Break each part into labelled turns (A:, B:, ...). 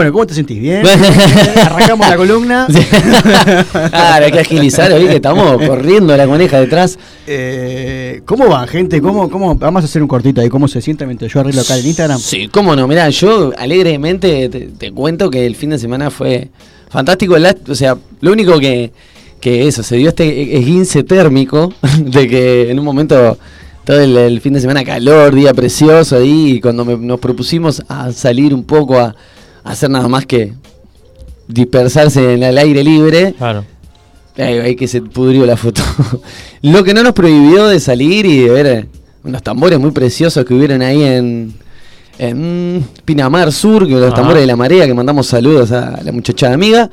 A: Bueno, ¿cómo te sentís? ¿Bien? Arrancamos la columna.
B: Claro, hay que agilizar, hoy que estamos corriendo la coneja detrás.
A: Eh, ¿Cómo van, gente? ¿Cómo, ¿Cómo? Vamos a hacer un cortito ahí. ¿Cómo se sienten mientras yo arreglo acá en Instagram?
B: Sí, cómo no, mirá, yo alegremente te, te cuento que el fin de semana fue fantástico. O sea, lo único que, que eso, se dio este esguince térmico de que en un momento todo el, el fin de semana calor, día precioso ahí, y cuando me- nos propusimos a salir un poco a hacer nada más que dispersarse en el aire libre,
C: Claro.
B: Ahí, ahí que se pudrió la foto. Lo que no nos prohibió de salir y de ver eh, unos tambores muy preciosos que hubieron ahí en, en Pinamar Sur, que los
C: Ajá.
B: tambores de la marea, que mandamos saludos a la muchacha amiga.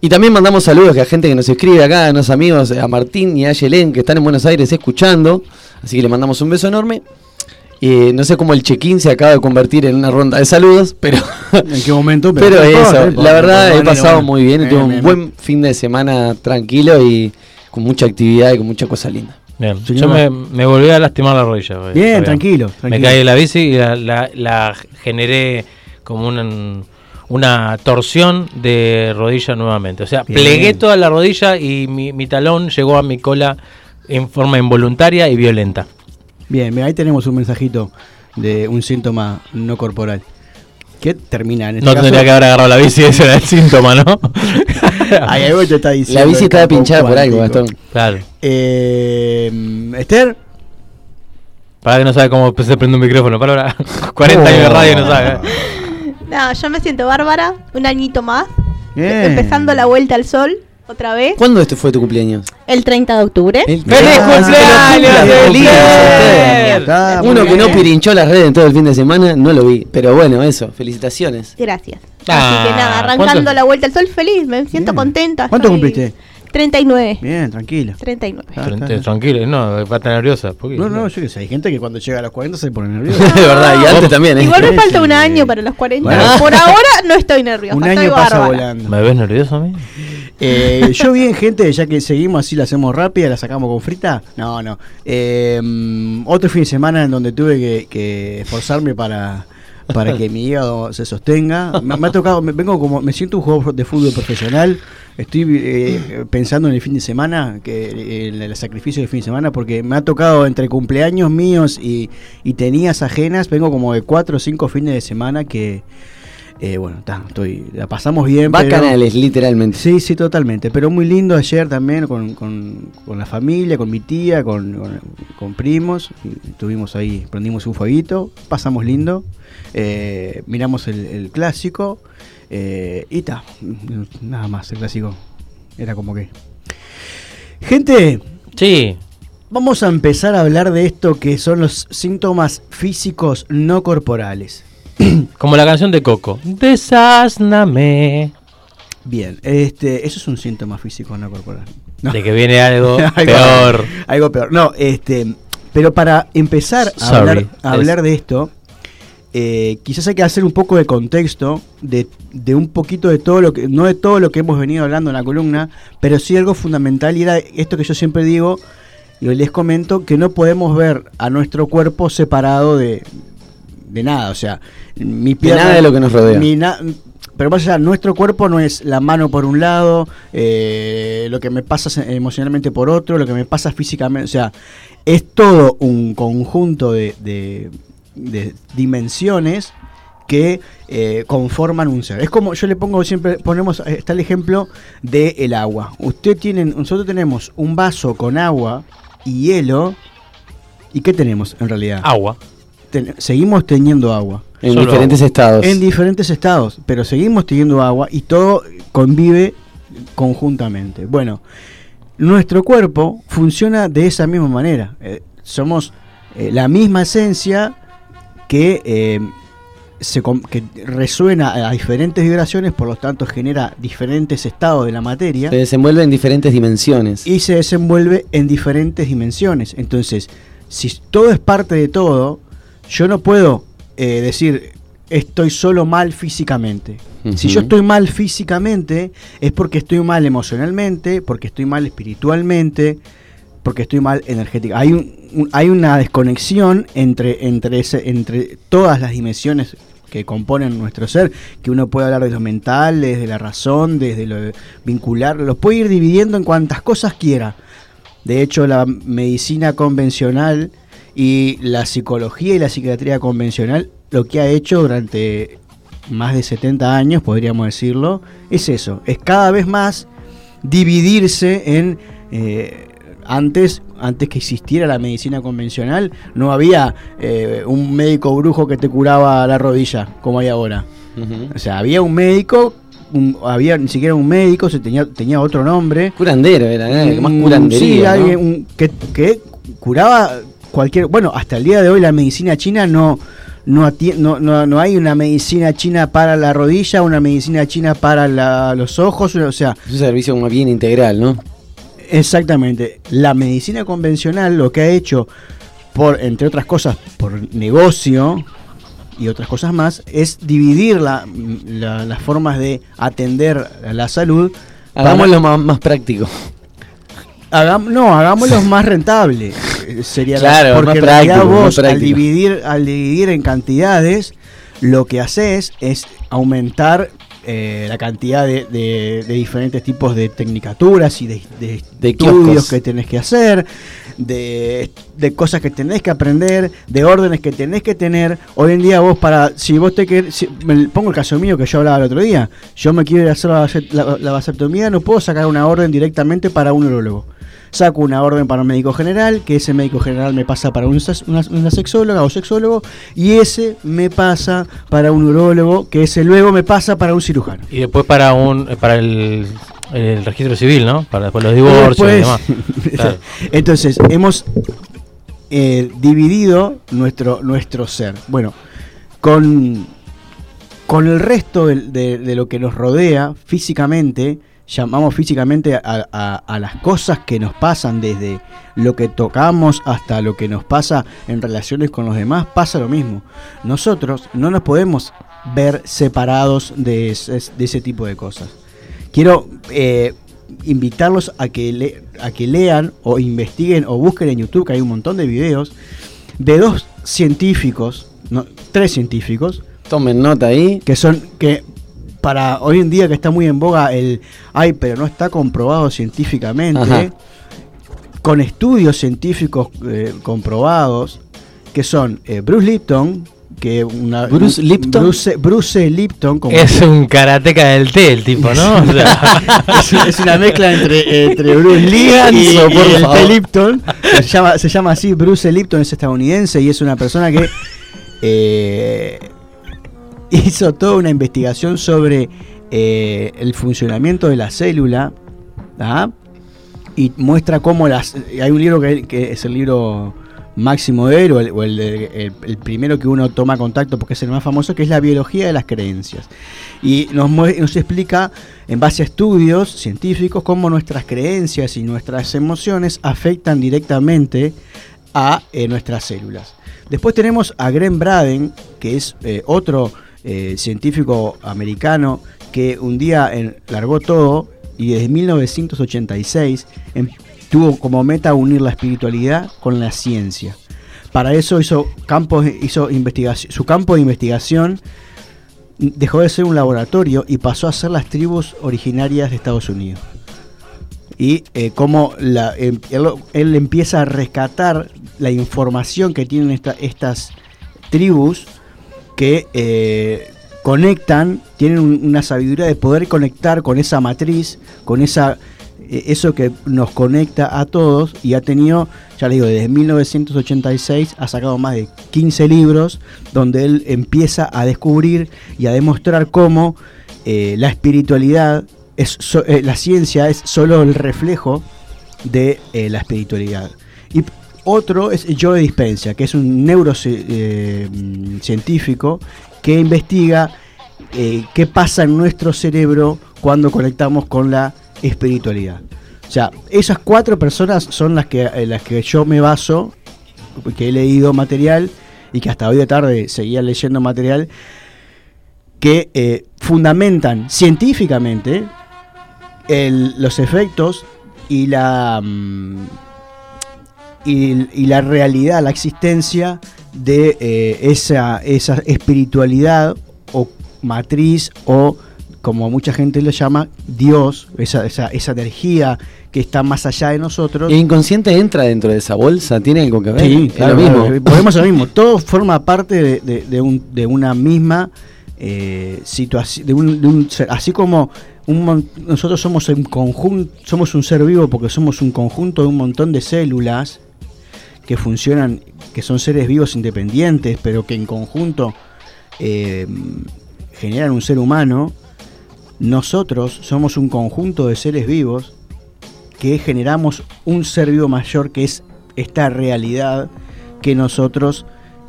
B: Y también mandamos saludos a gente que nos escribe acá, a unos amigos, a Martín y a Yelén, que están en Buenos Aires escuchando. Así que le mandamos un beso enorme. Y no sé cómo el check-in se acaba de convertir en una ronda de saludos, pero
A: ¿En qué momento?
B: pero eso, la verdad he pasado muy bien, y tuve
A: Bien,
B: un
A: bien,
B: buen fin de semana tranquilo y con mucha actividad y con mucha cosa linda.
C: Bien. Yo me, me volví a lastimar la rodilla.
A: Bien,
C: Fabián.
A: tranquilo,
C: Me
A: tranquilo.
C: caí de la bici y la, la- la generé como una, una torsión de rodilla nuevamente. O sea,
A: Bien.
C: plegué toda la rodilla y mi, mi talón llegó a mi cola en forma involuntaria y violenta.
A: Bien, mira, ahí tenemos un mensajito de un síntoma no corporal. ¿Qué termina en este
C: No
A: caso?
C: tendría que haber agarrado la bici, ese era el síntoma, ¿no?
A: Ay, algo te está diciendo.
B: La bici estaba pinchada por algo. Gastón.
C: claro.
A: Eh, Esther,
C: Para que no sabe cómo se prende un micrófono. Para ahora, 40 años de radio y no sabe.
D: No, yo me siento bárbara, un añito más,
A: Bien.
D: empezando la vuelta al sol, otra vez,
B: ¿Cuándo este fue tu cumpleaños?
D: el 30 de octubre.
B: El-
C: ¡Feliz cumpleaños,
B: Uno que no pirinchó las redes en todo el fin de semana, no lo vi. Pero bueno, eso, felicitaciones.
D: Gracias.
C: Ah,
D: Así que nada, arrancando la vuelta al sol feliz, me siento
A: Bien.
D: contenta.
A: ¿Cuánto
D: estoy-
A: cumpliste?
D: 39.
A: Bien, tranquilo.
D: 39.
A: Ah,
C: Tran-. Tranquilo, no, va a estar nerviosa.
A: No, no, yo qué sé, hay gente que cuando llega a los 40 se pone nerviosa.
B: de verdad, y antes también, ¿eh?
D: Igual me falta un año para los 40.
A: Bueno.
D: Por ahora no estoy nerviosa.
A: Un
D: estoy
A: año pasa
D: bárbara.
A: volando.
C: ¿Me ves nervioso a mí?
A: Eh, yo bien, gente, ya que seguimos así, la hacemos rápida, la sacamos con frita. No, no. Eh, mm, otro fin de semana en donde tuve que, que esforzarme para, para que mi hígado se sostenga. Me, ha tocado, me, vengo como, me siento un jugador de fútbol profesional. Estoy eh, pensando en el fin de semana, que eh, en el sacrificio del fin de semana, porque me ha tocado entre cumpleaños míos y, y tenías ajenas, vengo como de cuatro o cinco fines de semana que, eh, bueno, ta, estoy, la pasamos bien. pero-
B: Bacanales, literalmente.
A: Sí, sí, totalmente. Pero muy lindo ayer también con, con- con la familia, con mi tía, con, con- con primos. Estuvimos ahí, prendimos un fueguito, pasamos lindo. eh, miramos el, el clásico. eh, y ta, nada más, el clásico. Era como que. Gente,
C: Sí.
A: vamos a empezar a hablar de esto que son los síntomas físicos no corporales.
C: Como la canción de Coco. Desázname.
A: Bien, este, eso es un síntoma físico no corporal. No.
C: De que viene algo
A: Algo-
C: peor.
A: Algo peor. No, este. Pero para empezar a
C: Sorry.
A: hablar, a hablar
C: Es-
A: de esto, eh, quizás hay que hacer un poco de contexto de, de un poquito de todo lo que. No de todo lo que hemos venido hablando en la columna, pero sí algo fundamental y era esto que yo siempre digo. Y les comento que no podemos ver a nuestro cuerpo separado de, de nada. O sea, mi pierna.
B: nada de lo que nos rodea.
A: mi na- pero más allá, nuestro cuerpo no es la mano por un lado, eh, lo que me pasa emocionalmente por otro, lo que me pasa físicamente. O sea, es todo un conjunto de, de- de dimensiones que eh, conforman un ser. Es como yo le pongo siempre, ponemos, eh, está el ejemplo del agua. Usted tiene, nosotros tenemos un vaso con agua y hielo. ¿Y qué tenemos en realidad?
C: Agua.
A: Ten- seguimos teniendo agua.
B: En
C: Solo
B: diferentes estados.
A: En diferentes estados, pero seguimos teniendo agua y todo convive conjuntamente. Bueno, nuestro cuerpo funciona de esa misma manera. Eh, somos eh, la misma esencia que, eh, se que resuena a diferentes vibraciones, por lo tanto genera diferentes estados de la materia
B: Se desenvuelve en diferentes dimensiones.
A: y se desenvuelve en diferentes dimensiones. Entonces, si todo es parte de todo, yo no puedo eh, decir estoy solo mal físicamente. Si yo estoy mal físicamente, es porque estoy mal emocionalmente, porque estoy mal espiritualmente, porque estoy mal energética. Hay, un- un- hay una desconexión entre, entre, ese, entre todas las dimensiones que componen nuestro ser, que uno puede hablar de lo mental, desde la razón, desde lo vincular, los puede ir dividiendo en cuantas cosas quiera. De hecho, la medicina convencional y la psicología y la psiquiatría convencional, lo que ha hecho durante más de 70 años, podríamos decirlo, es eso, es cada vez más dividirse en... eh, antes, antes que existiera la medicina convencional, no había eh, un médico brujo que te curaba la rodilla, como hay ahora. O sea, había un médico, un- había ni siquiera un médico, se tenía, tenía otro nombre.
B: Curandero era, ¿eh? más
A: Mm,
B: curandería.
A: sí,
B: ¿no?
A: alguien, un- que, que curaba cualquier. Bueno, hasta el día de hoy la medicina china no. No, no, no, no hay una medicina china para la rodilla, una medicina china para la- los ojos, o sea,
B: Es un servicio como bien integral, ¿no?
A: Exactamente. La medicina convencional lo que ha hecho, por, entre otras cosas, por negocio y otras cosas más, es dividir la- la- las formas de atender la salud.
B: Hagámoslo más, más práctico.
A: Hagam- no, hagámoslo más rentable. Sería la-
B: Claro,
A: porque
B: más
A: en realidad
B: práctico, más
A: vos al dividir, al dividir en cantidades, lo que haces es aumentar eh, la cantidad de, de- de diferentes tipos de tecnicaturas y de, de estudios
B: kioscos.
A: que tenés que hacer, de, de cosas que tenés que aprender, de órdenes que tenés que tener. Hoy en día vos para, si vos te querés, si- me pongo el caso mío que yo hablaba el otro día, yo me quiero ir a hacer la, la- la vasectomía, no puedo sacar una orden directamente para un urologo. Saco una orden para un médico general, que ese médico general me pasa para un una, una sexóloga o sexólogo, y ese me pasa para un urólogo, que ese luego me pasa para un cirujano.
C: Y después para un para el, el registro civil, ¿no? Para después los divorcios y demás. Claro.
A: Entonces, hemos eh, dividido nuestro, nuestro ser. Bueno, con, con el resto de lo que nos rodea físicamente, llamamos físicamente a, a- a las cosas que nos pasan desde lo que tocamos hasta lo que nos pasa en relaciones con los demás, pasa lo mismo. Nosotros no nos podemos ver separados de ese, de ese tipo de cosas. Quiero eh, invitarlos a que, le- a que lean o investiguen o busquen en YouTube, que hay un montón de videos, de dos científicos, no, tres científicos,
B: Tomen nota ahí.
A: que son que para hoy en día que está muy en boga el ay pero no está comprobado científicamente
B: Ajá.
A: con estudios científicos eh, comprobados que son eh, Bruce Lipton que una
B: Bruce Lipton.
A: Bruce, Bruce Lipton como
C: Es un karateca del té el tipo, ¿no? O sea,
A: es, es una mezcla entre, entre Bruce Lee
B: Ganso,
A: y, el
B: favor.
A: T. Lipton. Se llama, se llama así, Bruce Lipton es estadounidense y es una persona que eh, hizo toda una investigación sobre eh, el funcionamiento de la célula ¿ah? y muestra cómo las... Hay un libro que, es el libro máximo de él, o, el, el primero que uno toma contacto porque es el más famoso, que es la biología de las creencias. Y nos, nos explica, en base a estudios científicos, cómo nuestras creencias y nuestras emociones afectan directamente a eh, nuestras células. Después tenemos a Glenn Braden, que es eh, otro eh, científico americano que un día largó todo y desde 1986 em- tuvo como meta unir la espiritualidad con la ciencia. Para eso hizo campos, hizo investigación, su campo de investigación dejó de ser un laboratorio y pasó a ser las tribus originarias de Estados Unidos. Y eh, em- él, empieza a rescatar la información que tienen esta- estas tribus que eh, conectan, tienen un- una sabiduría de poder conectar con esa matriz, con esa eh, eso que nos conecta a todos y ha tenido, ya le digo, desde 1986 ha sacado más de 15 libros donde él empieza a descubrir y a demostrar cómo eh, la espiritualidad, es la ciencia es solo el reflejo de la espiritualidad. Y otro es Joe Dispensa, que es un neurocientífico que investiga eh, qué pasa en nuestro cerebro cuando conectamos con la espiritualidad. O sea, esas cuatro personas son las que, en las que yo me baso, que he leído material y que hasta hoy de tarde seguía leyendo material, que eh, fundamentan científicamente los efectos y la mm, y, y la realidad, la existencia de eh, esa, esa espiritualidad o matriz o como mucha gente lo llama, Dios, esa, esa, esa energía que está más allá de nosotros.
B: ¿Y el inconsciente entra dentro de esa bolsa? ¿Tiene algo que ver?
A: Sí, claro,
B: lo mismo.
A: claro, a lo mismo. Todo forma parte de, de- de un- de una misma eh, situación, de un, de un así como un nosotros somos un conjunto, somos un ser vivo porque somos un conjunto de un montón de células que funcionan, que son seres vivos independientes, pero que en conjunto eh, generan un ser humano. Nosotros somos un conjunto de seres vivos que generamos un ser vivo mayor que es esta realidad que nosotros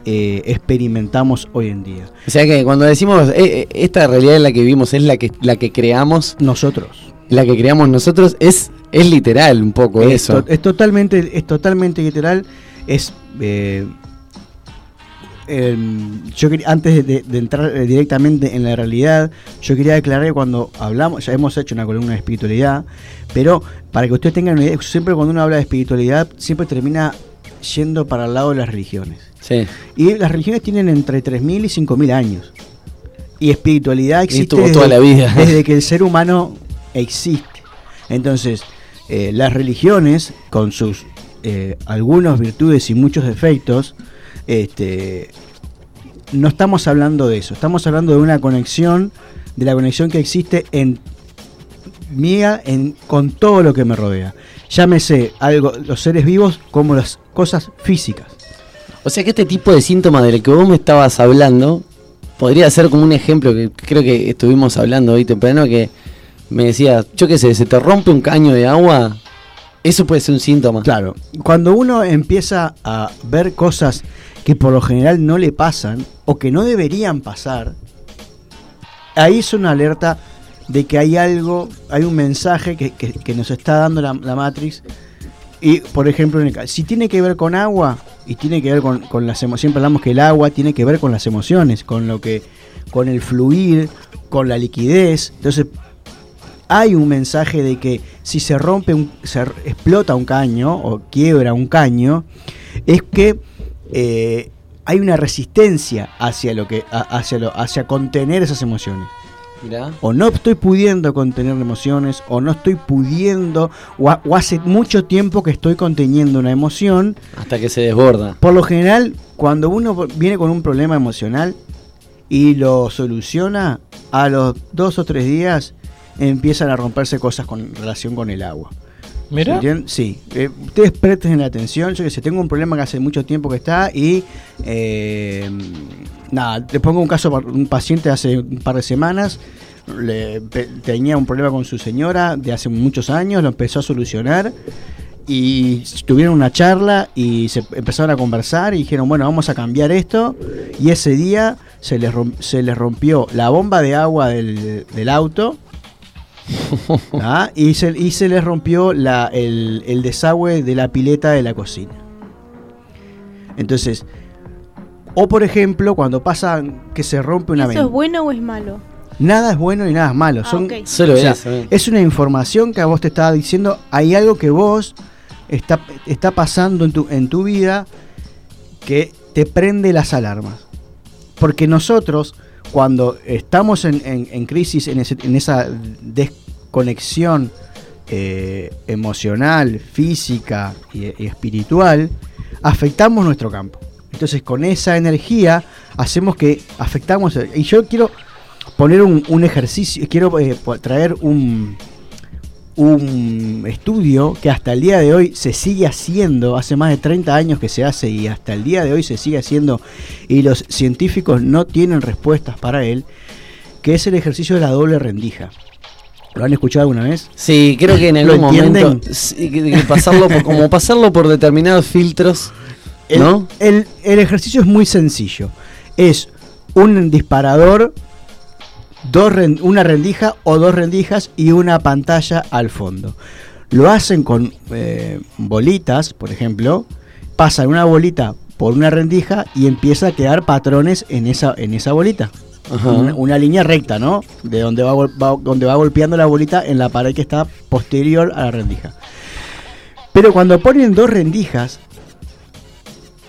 A: eh, experimentamos hoy en día.
B: O sea que cuando decimos eh, esta realidad en la que vivimos es la que, la que creamos,
A: Nosotros.
B: la que creamos nosotros, es, es literal un poco
A: es,
B: eso.
A: to- es totalmente, es totalmente literal. Es eh, em, yo quería- antes de, entrar eh, directamente en la realidad, yo quería aclarar que cuando hablamos, ya hemos hecho una columna de espiritualidad, pero para que ustedes tengan una idea, siempre cuando uno habla de espiritualidad, siempre termina yendo para el lado de las religiones.
B: Sí.
A: Y las religiones tienen entre 3.000 y 5.000 años. Y espiritualidad existe
B: tuvo toda la vida.
A: desde que el ser humano existe. Entonces, eh, las religiones, con sus eh, algunas virtudes y muchos defectos, este, no estamos hablando de eso. Estamos hablando de una conexión, de la conexión que existe en mía en, con todo lo que me rodea. Llámese algo, los seres vivos como las cosas físicas.
B: O sea que este tipo de síntomas del que vos me estabas hablando podría ser como un ejemplo que creo que estuvimos hablando hoy temprano que me decía, yo qué sé, se te rompe un caño de agua, eso puede ser un síntoma.
A: Claro, cuando uno empieza a ver cosas que por lo general no le pasan o que no deberían pasar, ahí es una alerta de que hay algo, hay un mensaje que, nos está dando la, Matrix. Y, por ejemplo, si tiene que ver con agua y tiene que ver con, con las emociones, siempre hablamos que el agua tiene que ver con las emociones, con lo que, con el fluir, con la liquidez. Entonces, hay un mensaje de que si se rompe, un, se explota un caño o quiebra un caño, es que eh, hay una resistencia hacia lo que, hacia lo, hacia contener esas emociones.
B: Mirá.
A: O no estoy pudiendo contener emociones, o no estoy pudiendo, o hace mucho tiempo que estoy conteniendo una emoción.
B: Hasta que se desborda.
A: Por lo general, cuando uno viene con un problema emocional y lo soluciona, a los dos o tres días empiezan a romperse cosas con relación con el agua.
C: Mira.
A: Sí. Eh, ustedes presten atención. Yo que sé, tengo un problema que hace mucho tiempo que está y. eh, nada, te pongo un caso, un paciente hace un par de semanas. le- pe- tenía un problema con su señora de hace muchos años, lo empezó a solucionar y tuvieron una charla y se empezaron a conversar y dijeron, bueno, vamos a cambiar esto. Y ese día se les, se les rompió la bomba de agua del, del auto. ¿ah? y, se, y se les rompió la- el, el desagüe de la pileta de la cocina. Entonces, o por ejemplo, cuando pasa que se rompe una
D: ¿Eso es
A: ventana.
D: bueno o es malo?
A: Nada es bueno ni nada es malo.
D: Ah,
A: Son.
B: Solo
A: o sea,
B: eso. eh.
A: es una información que a vos te estaba diciendo, hay algo que vos está, está pasando en tu, en tu vida que te prende las alarmas. Porque nosotros, cuando estamos en, en- en crisis, en, ese- en esa desconexión eh, emocional, física y, espiritual, afectamos nuestro campo. Entonces con esa energía hacemos que afectamos. Y yo quiero poner un, ejercicio, quiero eh, traer un, un estudio que hasta el día de hoy se sigue haciendo, hace más de 30 años que se hace y hasta el día de hoy se sigue haciendo y los científicos no tienen respuestas para él, que es el ejercicio de la doble rendija. ¿Lo han escuchado alguna vez?
B: Sí, creo que en
A: ¿Lo
B: algún momento sí, que- que pasarlo por- como pasarlo por determinados filtros,
A: El,
B: ¿no?
A: el- el ejercicio es muy sencillo. Es un disparador, dos una rendija o dos rendijas y una pantalla al fondo. Lo hacen con eh, bolitas, por ejemplo. Pasan una bolita por una rendija y empieza a quedar patrones en esa, en esa bolita. Una, una línea recta, ¿no? De donde va, va- donde va golpeando la bolita en la pared que está posterior a la rendija. Pero cuando ponen dos rendijas,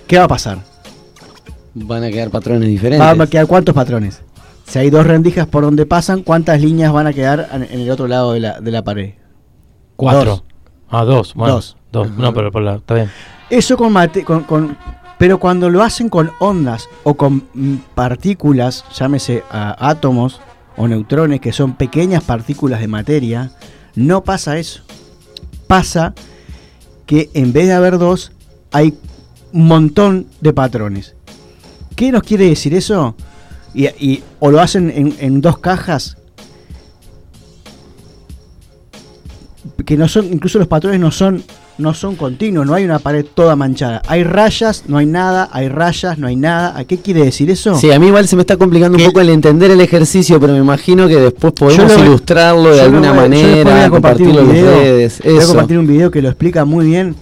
A: ¿qué va a pasar?
B: Van a quedar patrones diferentes.
A: ¿Van a quedar cuántos patrones? Si hay dos rendijas por donde pasan, ¿cuántas líneas van a quedar en, en el otro lado de la, de la pared?
C: Cuatro.
A: Dos.
C: Ah, dos. Bueno,
A: Dos.
C: dos. No, pero por la, está bien.
A: Eso con, mate- con, con- Pero cuando lo hacen con ondas o con mm, partículas, llámese a átomos o neutrones, que son pequeñas partículas de materia, no pasa eso. Pasa que en vez de haber dos, hay un montón de patrones. ¿Qué nos quiere decir eso? Y, y- o lo hacen en, en dos cajas. Que no son, incluso los patrones no son, no son continuos, no hay una pared toda manchada. Hay rayas, no hay nada, hay rayas, no hay nada. ¿A qué quiere decir eso?
B: Sí, a mí igual se me está complicando un poco el entender el ejercicio, pero me imagino que después podemos
A: lo-
B: ilustrarlo de alguna
A: lo voy-
B: manera,
A: a
B: compartirlo en redes.
A: Voy a compartir un video que lo explica muy bien.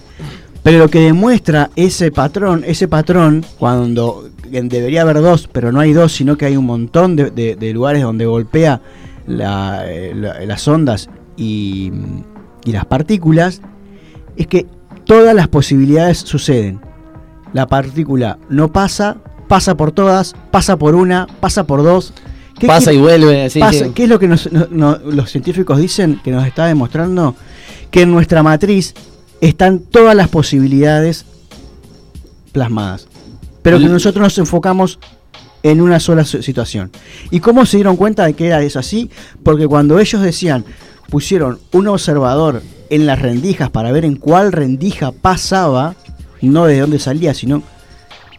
A: Pero lo que demuestra ese patrón, ese patrón, cuando debería haber dos, pero no hay dos, sino que hay un montón de, de- de lugares donde golpea la- eh, la- las ondas y, y las partículas, es que todas las posibilidades suceden. La partícula no pasa, pasa por todas, pasa por una, pasa por dos. ¿Qué
B: Pasa y vuelve,
A: pasa-
B: que-
A: ¿Qué es lo que nos- no- no- los científicos dicen que nos está demostrando? Que en nuestra matriz están todas las posibilidades plasmadas. Pero que nosotros nos enfocamos en una sola situación. ¿Y cómo se dieron cuenta de que era eso así? Porque cuando ellos decían, pusieron un observador en las rendijas para ver en cuál rendija pasaba, no de dónde salía, sino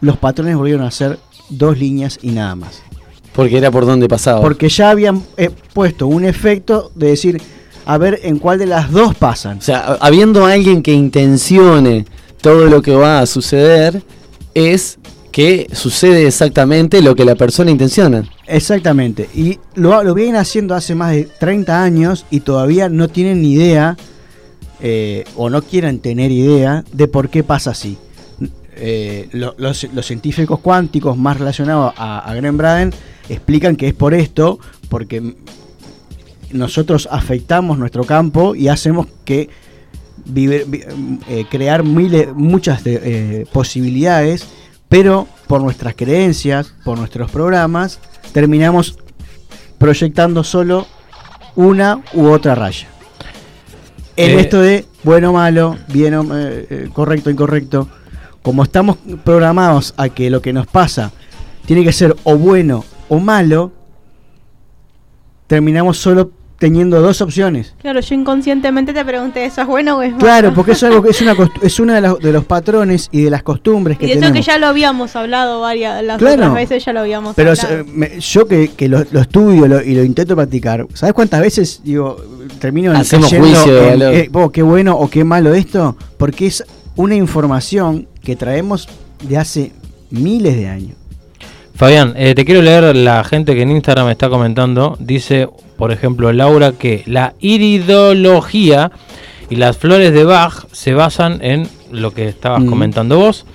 A: los patrones volvieron a ser dos líneas y nada más.
B: Porque era por donde pasaba.
A: Porque ya habían eh, puesto un efecto de decir, a ver en cuál de las dos pasan.
B: O sea, habiendo alguien que intencione todo lo que va a suceder, es que sucede exactamente lo que la persona intenciona.
A: Exactamente. Y lo, lo vienen haciendo hace más de 30 años y todavía no tienen ni idea, eh, o no quieren tener idea, de por qué pasa así. Eh, lo- los, los científicos cuánticos más relacionados a, a Graham Braden explican que es por esto, porque nosotros afectamos nuestro campo y hacemos que eh, crear miles, muchas eh, posibilidades, pero por nuestras creencias, por nuestros programas, terminamos proyectando solo una u otra raya. En
C: Eh,
A: esto de bueno, malo, bien, o- correcto, incorrecto, como estamos programados a que lo que nos pasa tiene que ser o bueno o malo, terminamos solo teniendo dos opciones.
D: Claro, yo inconscientemente te pregunté, ¿eso es bueno o es malo?
A: Claro, porque es algo que es una es uno de los, de los patrones y de las costumbres que
D: Y de eso
A: tenemos.
D: que ya lo habíamos hablado varias, las
A: Claro.
D: otras veces ya lo habíamos
A: Pero
D: hablado.
A: eh, me- yo que, que lo, lo estudio lo- y lo intento practicar, ¿sabes cuántas veces digo termino en-
B: Hacemos
A: cayendo
B: juicio de
A: en,
B: valor.
A: eh, oh, qué bueno o qué malo esto? Porque es una información que traemos de hace miles de años.
C: Fabián, eh, te quiero leer la gente que en Instagram está comentando. Dice, por ejemplo, Laura, que la iridología y las flores de Bach se basan en lo que estabas
A: Mm.
C: comentando vos.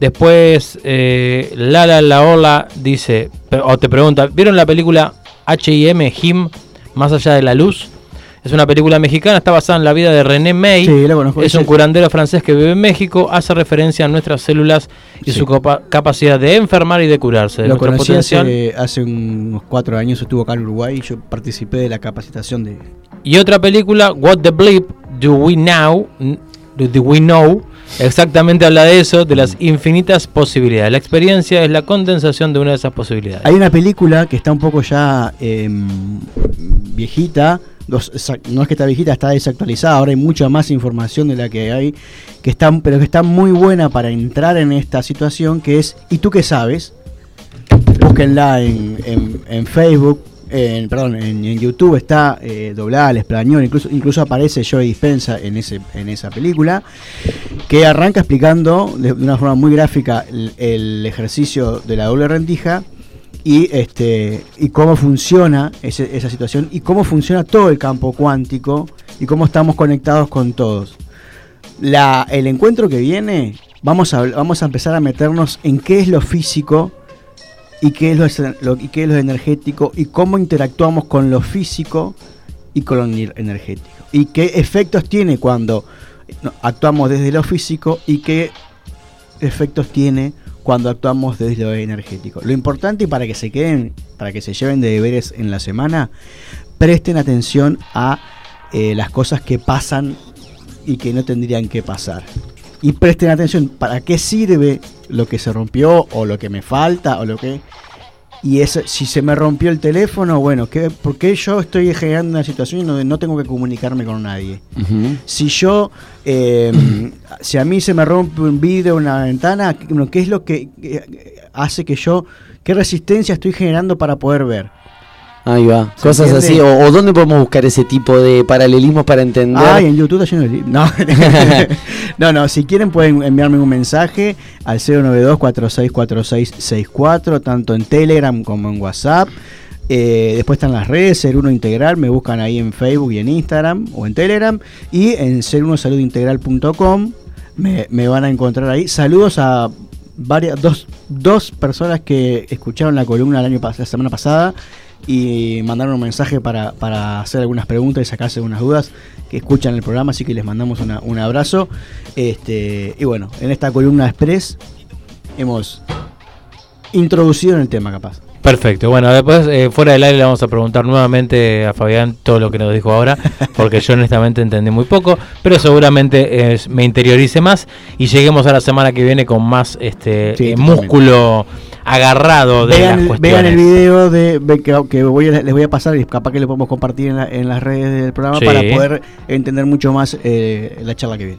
C: Después, eh, Lala Laola dice, o te pregunta, ¿vieron la película H.I.M. Him, Más allá de la luz? Es una película mexicana, está basada en la vida de René May.
A: Sí, la conozco.
C: Es un curandero francés que vive en México, hace referencia a nuestras células y
A: Sí.
C: su capacidad de enfermar y de curarse. De
A: Lo conocí hace, hace unos cuatro años, estuvo acá en Uruguay y yo participé de la capacitación de...
C: Y otra película, What the Bleep Do We Now? Do We Know? Exactamente habla de eso, de las infinitas posibilidades. La experiencia es la condensación de una de esas posibilidades.
A: Hay una película que está un poco ya em, viejita, no es que está viejita, está desactualizada, ahora hay mucha más información de la que hay, que está, pero que está muy buena para entrar en esta situación, que es ¿Y tú qué sabes? Búsquenla en, en- en Facebook, en, perdón, en, YouTube está eh, doblada al español, incluso, incluso aparece Joey Dispensa en, ese, en esa película, que arranca explicando de, de una forma muy gráfica el, el ejercicio de la doble rendija y este y cómo funciona ese- esa situación y cómo funciona todo el campo cuántico y cómo estamos conectados con todos. La, el encuentro que viene, vamos a, vamos a empezar a meternos en qué es lo físico y qué es lo, lo- y qué es lo energético y cómo interactuamos con lo físico y con lo ener- energético. Y qué efectos tiene cuando actuamos desde lo físico y qué efectos tiene cuando actuamos desde lo energético. Lo importante para que se queden, para que se lleven de deberes en la semana, presten atención a eh, las cosas que pasan y que no tendrían que pasar. Y presten atención para qué sirve lo que se rompió o lo que me falta o lo que... Y es, si se me rompió el teléfono, bueno, ¿qué, ¿por qué yo estoy generando una situación donde no tengo que comunicarme con nadie? Si yo, eh, si a mí se me rompe un vidrio, una ventana, ¿qué- bueno, ¿qué es lo que hace que yo, qué resistencia estoy generando para poder ver?
B: Ahí va.
A: ¿Se
B: Cosas
A: entiende?
B: así. O, o dónde podemos buscar ese tipo de paralelismos para entender?
A: Ay, en YouTube está lleno de No, no, no, si quieren pueden enviarme un mensaje al 092-464664, tanto en Telegram como en WhatsApp. Eh, después están las redes, Ser Uno Integral, me buscan ahí en Facebook y en Instagram o en Telegram. Y en serunosaludintegral.com me, me van a encontrar ahí. Saludos a varias, dos, dos personas que escucharon la columna el año la semana pasada y mandaron un mensaje para, para hacer algunas preguntas y sacarse algunas dudas que escuchan el programa, así que les mandamos una- un abrazo. Este, y bueno, en esta columna express hemos introducido en el tema capaz.
C: Perfecto. Bueno, después eh, fuera del aire le vamos a preguntar nuevamente a Fabián todo lo que nos dijo ahora, porque yo honestamente entendí muy poco, pero seguramente eh, me interiorice más y lleguemos a la semana que viene con más este
A: Sí,
C: eh, músculo agarrado de
A: Vean
C: las cuestiones.
A: vean el video de, que, que voy a- les voy a pasar y capaz que lo podemos compartir en, la- en las redes del programa
C: Sí.
A: para poder entender mucho más eh, la charla que viene.